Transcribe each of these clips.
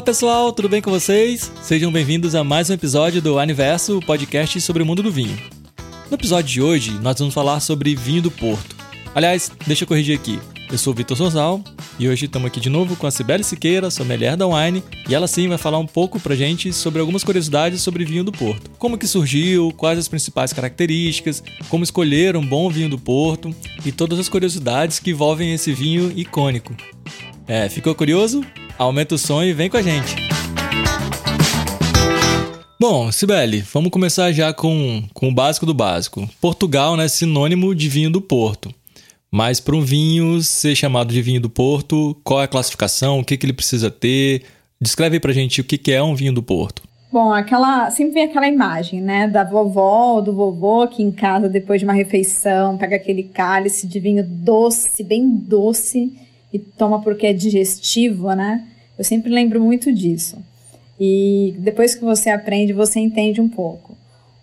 Olá pessoal, tudo bem com vocês? Sejam bem-vindos a mais um episódio do Aniverso, o podcast sobre o mundo do vinho. No episódio de hoje, nós vamos falar sobre vinho do Porto. Aliás, deixa eu corrigir aqui. Eu sou o Vitor Sorzal e hoje estamos aqui de novo com a Cibele Siqueira, sommelier da Wine, e ela sim vai falar um pouco pra gente sobre algumas curiosidades sobre vinho do Porto. Como que surgiu, quais as principais características, como escolher um bom vinho do Porto e todas as curiosidades que envolvem esse vinho icônico. É, ficou curioso? Aumenta o som e vem com a gente. Bom, Sibeli, vamos começar já com, com o básico do básico. Portugal é né, sinônimo de vinho do Porto. Mas para um vinho ser chamado de vinho do Porto, qual é a classificação? O que, que ele precisa ter? Descreve aí pra gente o que, que é um vinho do Porto. Bom, aquela sempre vem aquela imagem, né, da vovó ou do vovô aqui em casa depois de uma refeição, pega aquele cálice de vinho doce, bem doce e toma porque é digestivo, né? Eu sempre lembro muito disso. E depois que você aprende, você entende um pouco.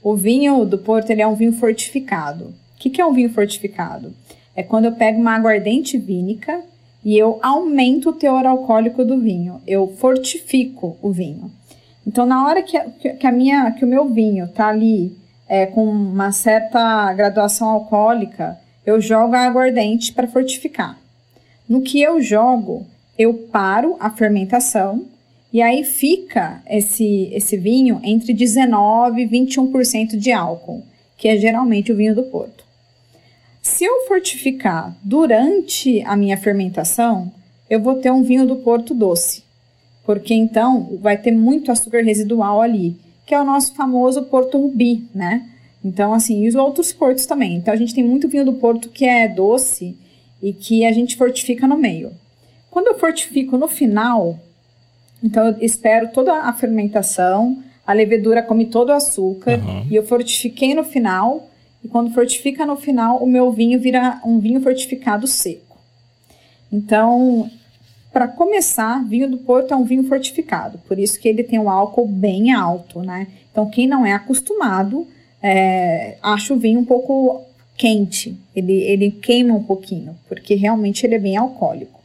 O vinho do Porto ele é um vinho fortificado. O que, que é um vinho fortificado? É quando eu pego uma aguardente vínica e eu aumento o teor alcoólico do vinho. Eu fortifico o vinho. Então, na hora que, que, a minha, que o meu vinho está ali é, com uma certa graduação alcoólica, eu jogo a aguardente para fortificar. No que eu jogo, eu paro a fermentação e aí fica esse, esse vinho entre 19 e 21% de álcool, que é geralmente o vinho do Porto. Se eu fortificar durante a minha fermentação, eu vou ter um vinho do Porto doce, porque então vai ter muito açúcar residual ali, que é o nosso famoso Porto Rubi, né? Então, assim, e os outros portos também. Então, a gente tem muito vinho do Porto que é doce e que a gente fortifica no meio. Quando eu fortifico no final, então eu espero toda a fermentação, a levedura come todo o açúcar uhum. e eu fortifiquei no final. E quando fortifica no final, o meu vinho vira um vinho fortificado seco. Então, para começar, vinho do Porto é um vinho fortificado, por isso que ele tem um álcool bem alto, né? Então, quem não é acostumado é, acha o vinho um pouco quente, ele, ele queima um pouquinho, porque realmente ele é bem alcoólico.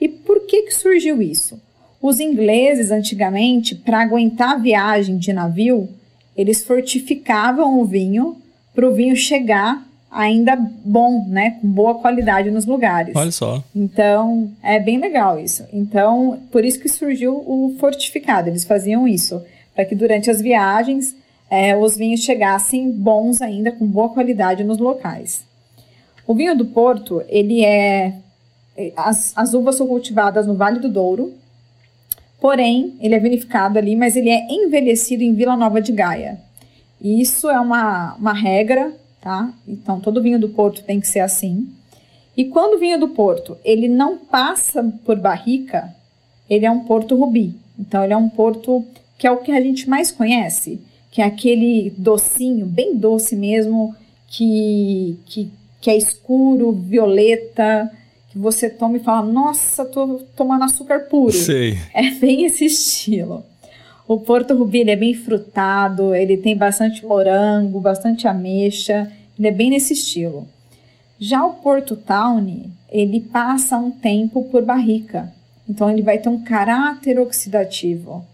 E por que, que surgiu isso? Os ingleses, antigamente, para aguentar a viagem de navio, eles fortificavam o vinho para o vinho chegar ainda bom, né, com boa qualidade nos lugares. Olha só. Então, é bem legal isso. Então, por isso que surgiu o fortificado. Eles faziam isso para que durante as viagens é, os vinhos chegassem bons ainda, com boa qualidade nos locais. O vinho do Porto, ele é as, as uvas são cultivadas no Vale do Douro, porém, ele é vinificado ali, mas ele é envelhecido em Vila Nova de Gaia. E isso é uma, uma regra, tá? Então, todo vinho do Porto tem que ser assim. E quando o vinho do Porto, ele não passa por barrica, ele é um Porto Rubi. Então, ele é um Porto que é o que a gente mais conhece, que é aquele docinho, bem doce mesmo, que, que, que é escuro, violeta, você toma e fala, nossa, tô tomando açúcar puro. Sei. É bem esse estilo. O Porto Rubi é bem frutado, ele tem bastante morango, bastante ameixa, ele é bem nesse estilo. Já o Porto Tawny, ele passa um tempo por barrica, então ele vai ter um caráter oxidativo.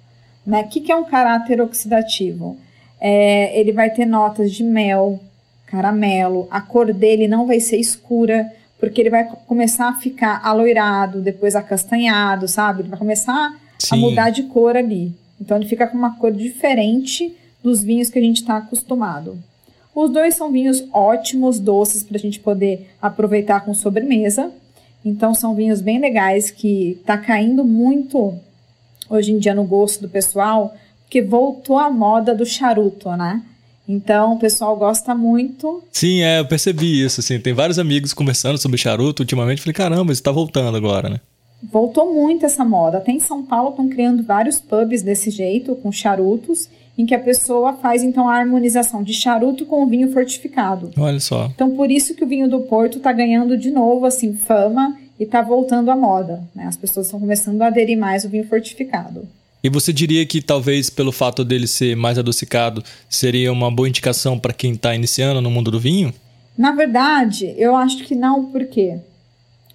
Né? O que, que é um caráter oxidativo? É, ele vai ter notas de mel, caramelo, a cor dele não vai ser escura, porque ele vai começar a ficar aloirado, depois acastanhado, sabe? Ele vai começar Sim. a mudar de cor ali. Então ele fica com uma cor diferente dos vinhos que a gente está acostumado. Os dois são vinhos ótimos, doces, para a gente poder aproveitar com sobremesa. Então são vinhos bem legais que está caindo muito hoje em dia no gosto do pessoal, porque voltou a moda do charuto, né? Então, o pessoal gosta muito. Sim, é, eu percebi isso, assim, tem vários amigos conversando sobre charuto ultimamente, falei, caramba, isso tá voltando agora, né? Voltou muito essa moda. Até em São Paulo estão criando vários pubs desse jeito, com charutos, em que a pessoa faz então a harmonização de charuto com o vinho fortificado. Olha só. Então, por isso que o vinho do Porto está ganhando de novo assim fama e está voltando à moda. Né? As pessoas estão começando a aderir mais ao vinho fortificado. E você diria que talvez pelo fato dele ser mais adocicado, seria uma boa indicação para quem está iniciando no mundo do vinho? Na verdade, eu acho que não, porque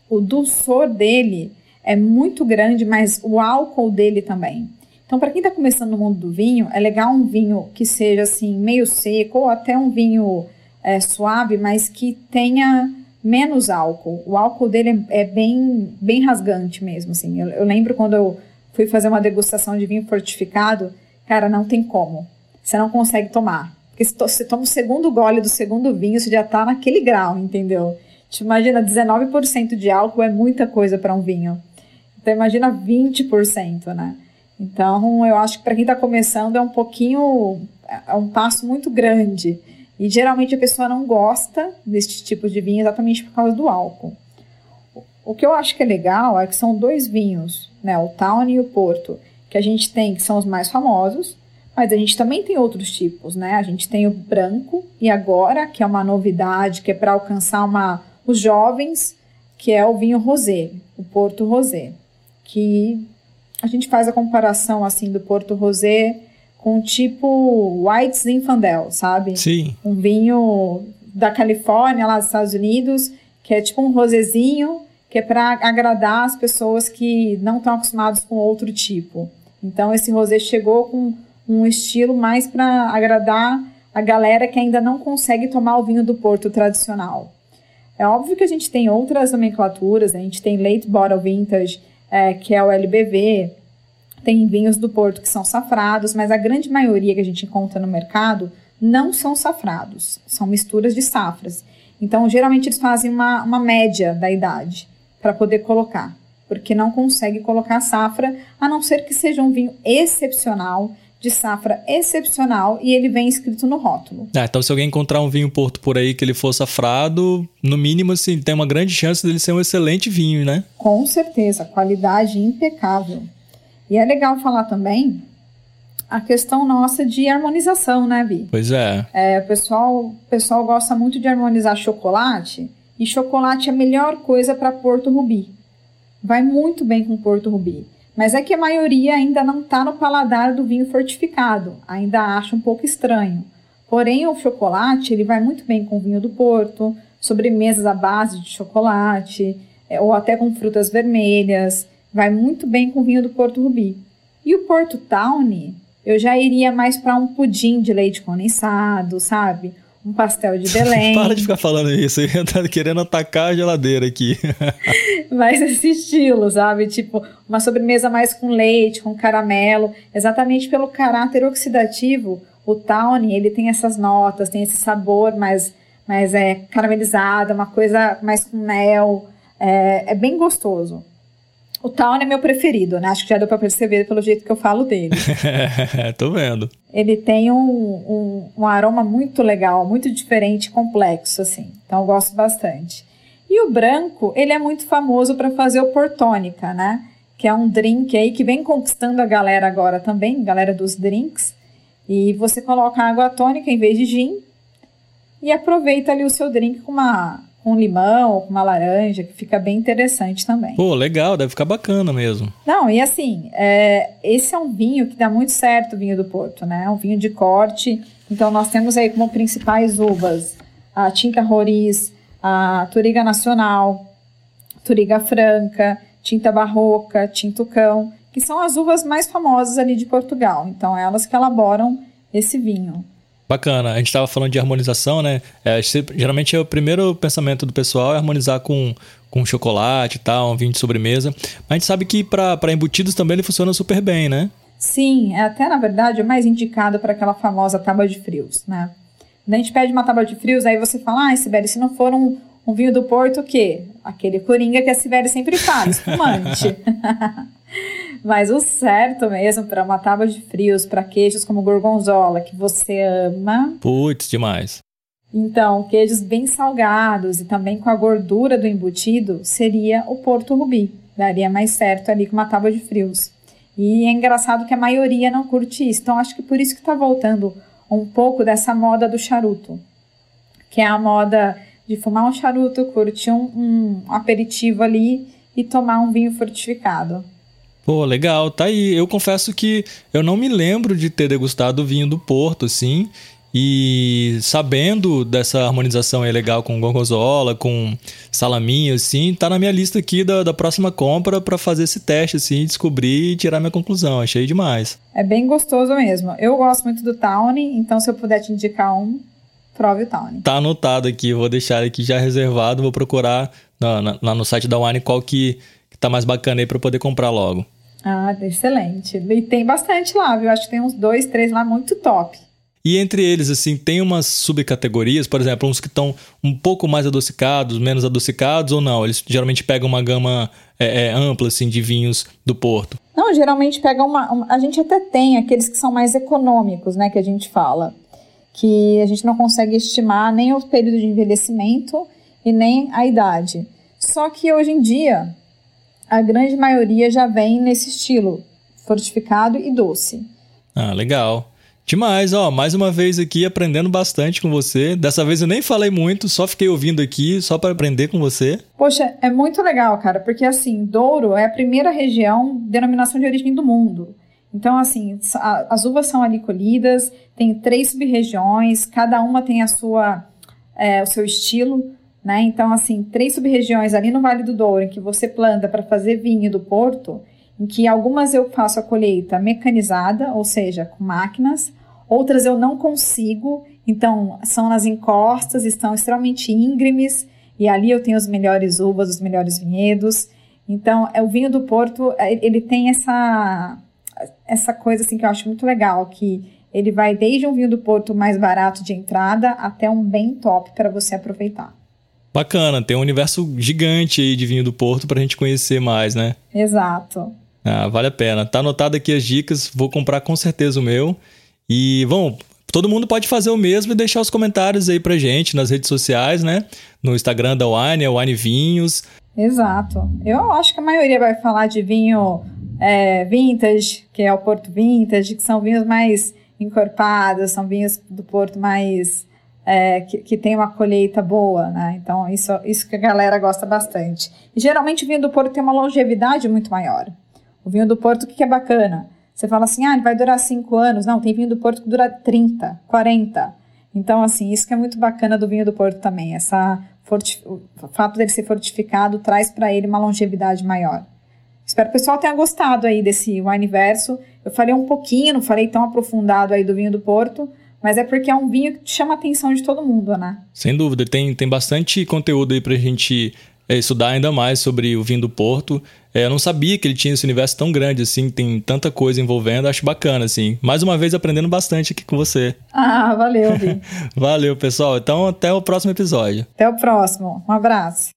o dulçor dele é muito grande, mas o álcool dele também. Então, para quem está começando no mundo do vinho, é legal um vinho que seja assim meio seco ou até um vinho é, suave, mas que tenha menos álcool. O álcool dele é, é bem, bem rasgante mesmo. Assim. Eu, eu, lembro quando eu fui fazer uma degustação de vinho fortificado, cara, não tem como. Você não consegue tomar. Porque se você toma o segundo gole do segundo vinho, você já está naquele grau, entendeu? Te imagina, 19% de álcool é muita coisa para um vinho. Então imagina 20%, né? Então eu acho que para quem está começando é um pouquinho, é um passo muito grande. E geralmente a pessoa não gosta desse tipo de vinho exatamente por causa do álcool. O que eu acho que é legal é que são dois vinhos, né, o Town e o Porto, que a gente tem que são os mais famosos, mas a gente também tem outros tipos, né? A gente tem o branco e agora, que é uma novidade, que é para alcançar uma, os jovens, que é o vinho rosé, o Porto Rosé, que a gente faz a comparação assim do Porto Rosé com tipo White Zinfandel, sabe? Sim. Um vinho da Califórnia, lá dos Estados Unidos, que é tipo um rosezinho, que é para agradar as pessoas que não estão acostumadas com outro tipo. Então esse rosé chegou com um estilo mais para agradar a galera que ainda não consegue tomar o vinho do Porto tradicional. É óbvio que a gente tem outras nomenclaturas, a gente tem Late Bottle Vintage, é, que é o LBV, tem vinhos do Porto que são safrados, mas a grande maioria que a gente encontra no mercado não são safrados, são misturas de safras. Então, geralmente eles fazem uma, uma média da idade para poder colocar, porque não consegue colocar safra, a não ser que seja um vinho excepcional, de safra excepcional e ele vem escrito no rótulo. Ah, então se alguém encontrar um vinho Porto por aí que ele for safrado, no mínimo assim, tem uma grande chance dele ser um excelente vinho, né? Com certeza, qualidade impecável. E é legal falar também a questão nossa de harmonização, né, Bi? Pois é. é o, pessoal, o pessoal gosta muito de harmonizar chocolate, e chocolate é a melhor coisa para Porto Rubi. Vai muito bem com Porto Rubi. Mas é que a maioria ainda não está no paladar do vinho fortificado, ainda acha um pouco estranho. Porém, o chocolate ele vai muito bem com vinho do Porto, sobremesas à base de chocolate, é, ou até com frutas vermelhas. Vai muito bem com vinho do Porto Rubi. E o Porto Tawny, eu já iria mais para um pudim de leite condensado, sabe? Um pastel de Belém. Para de ficar falando isso, eu tá querendo atacar a geladeira aqui. mais esse estilo, sabe? Tipo, uma sobremesa mais com leite, com caramelo, exatamente pelo caráter oxidativo. O Tawny, ele tem essas notas, tem esse sabor mais, mais é, caramelizado, uma coisa mais com mel. É, é bem gostoso. O Town é meu preferido, né? Acho que já deu para perceber pelo jeito que eu falo dele. Tô vendo. Ele tem um, um, um, aroma muito legal, muito diferente, complexo, assim. Então eu gosto bastante. E o branco, ele é muito famoso para fazer o portônica, né? Que é um drink aí que vem conquistando a galera agora também, galera dos drinks. E você coloca água tônica em vez de gin e aproveita ali o seu drink com uma com limão, com uma laranja, que fica bem interessante também. Pô, legal, deve ficar bacana mesmo. Não, e assim, é, esse é um vinho que dá muito certo, o vinho do Porto, né? É um vinho de corte. Então, nós temos aí como principais uvas a Tinta Roriz, a Turiga Nacional, Turiga Franca, Tinta Barroca, Tintucão, que são as uvas mais famosas ali de Portugal. Então, elas que elaboram esse vinho. Bacana. A gente estava falando de harmonização, né? É, geralmente é o primeiro pensamento do pessoal é harmonizar com, com chocolate e tal, um vinho de sobremesa. Mas a gente sabe que para embutidos também ele funciona super bem, né? Sim, é até na verdade é mais indicado para aquela famosa tábua de frios, né? Quando a gente pede uma tábua de frios, aí você fala, ah, Sibeli, se não for um, um vinho do Porto, o quê? Aquele coringa que a Sibeli sempre faz, espumante. Mas o certo mesmo para uma tábua de frios, para queijos como gorgonzola, que você ama. Putz, demais. Então, queijos bem salgados e também com a gordura do embutido, seria o Porto Rubi. Daria mais certo ali com uma tábua de frios. E é engraçado que a maioria não curte isso. Então, acho que por isso que está voltando um pouco dessa moda do charuto. Que é a moda de fumar um charuto, curtir um, um aperitivo ali e tomar um vinho fortificado. Pô, legal, tá aí. Eu confesso que eu não me lembro de ter degustado vinho do Porto, assim. E sabendo dessa harmonização aí legal com gorgonzola, com salaminho, assim, tá na minha lista aqui da, da próxima compra para fazer esse teste, assim, descobrir e tirar minha conclusão. Achei demais. É bem gostoso mesmo. Eu gosto muito do Tawny, então se eu puder te indicar um, prove o Tawny. Tá anotado aqui, vou deixar aqui já reservado, vou procurar lá no site da Wine qual que, que tá mais bacana aí para poder comprar logo. Ah, excelente. E tem bastante lá, viu? Acho que tem uns dois, três lá muito top. E entre eles, assim, tem umas subcategorias, por exemplo, uns que estão um pouco mais adocicados, menos adocicados ou não? Eles geralmente pegam uma gama é, é, ampla, assim, de vinhos do Porto. Não, geralmente pegam uma, uma, A gente até tem aqueles que são mais econômicos, né, que a gente fala. Que a gente não consegue estimar nem o período de envelhecimento e nem a idade. Só que hoje em dia, a grande maioria já vem nesse estilo, fortificado e doce. Ah, legal. Demais, ó, mais uma vez aqui aprendendo bastante com você. Dessa vez eu nem falei muito, só fiquei ouvindo aqui, só para aprender com você. Poxa, é muito legal, cara, porque assim, Douro é a primeira região, denominação de origem do mundo. Então, assim, as uvas são ali colhidas, tem três sub-regiões, cada uma tem a sua, é, o seu estilo, né? Então, assim, três sub-regiões ali no Vale do Douro, em que você planta para fazer vinho do Porto, em que algumas eu faço a colheita mecanizada, ou seja, com máquinas, outras eu não consigo, então são nas encostas, estão extremamente íngremes, e ali eu tenho os melhores uvas, os melhores vinhedos. Então, é o vinho do Porto, é, ele tem essa essa coisa assim que eu acho muito legal, que ele vai desde um vinho do Porto mais barato de entrada até um bem top para você aproveitar. Bacana, tem um universo gigante aí de vinho do Porto para a gente conhecer mais, né? Exato. Ah, vale a pena. Tá anotado aqui as dicas, vou comprar com certeza o meu. E, bom, todo mundo pode fazer o mesmo e deixar os comentários aí pra gente nas redes sociais, né? No Instagram da Wine, é Wine Vinhos. Exato. Eu acho que a maioria vai falar de vinho é, vintage, que é o Porto Vintage, que são vinhos mais encorpados, são vinhos do Porto mais. É, que, que, tem uma colheita boa, né? Então, isso, isso que a galera gosta bastante. E geralmente o vinho do Porto tem uma longevidade muito maior. O vinho do Porto, o que, que é bacana? Você fala assim, ah, ele vai durar 5 anos. Não, tem vinho do Porto que dura 30, 40. Então, assim, isso que é muito bacana do vinho do Porto também. Essa o fato dele ser fortificado traz para ele uma longevidade maior. Espero que o pessoal tenha gostado aí desse Wineverso. Eu falei um pouquinho, não falei tão aprofundado aí do vinho do Porto, mas é porque é um vinho que chama a atenção de todo mundo, né? Sem dúvida, tem, tem bastante conteúdo aí pra gente é, estudar ainda mais sobre o vinho do Porto. É, eu não sabia que ele tinha esse universo tão grande, assim, tem tanta coisa envolvendo, acho bacana, assim. Mais uma vez aprendendo bastante aqui com você. Ah, valeu, Vi. valeu, pessoal. Então, até o próximo episódio. Até o próximo. Um abraço.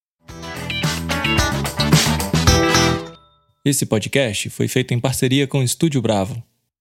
Esse podcast foi feito em parceria com o Estúdio Bravo.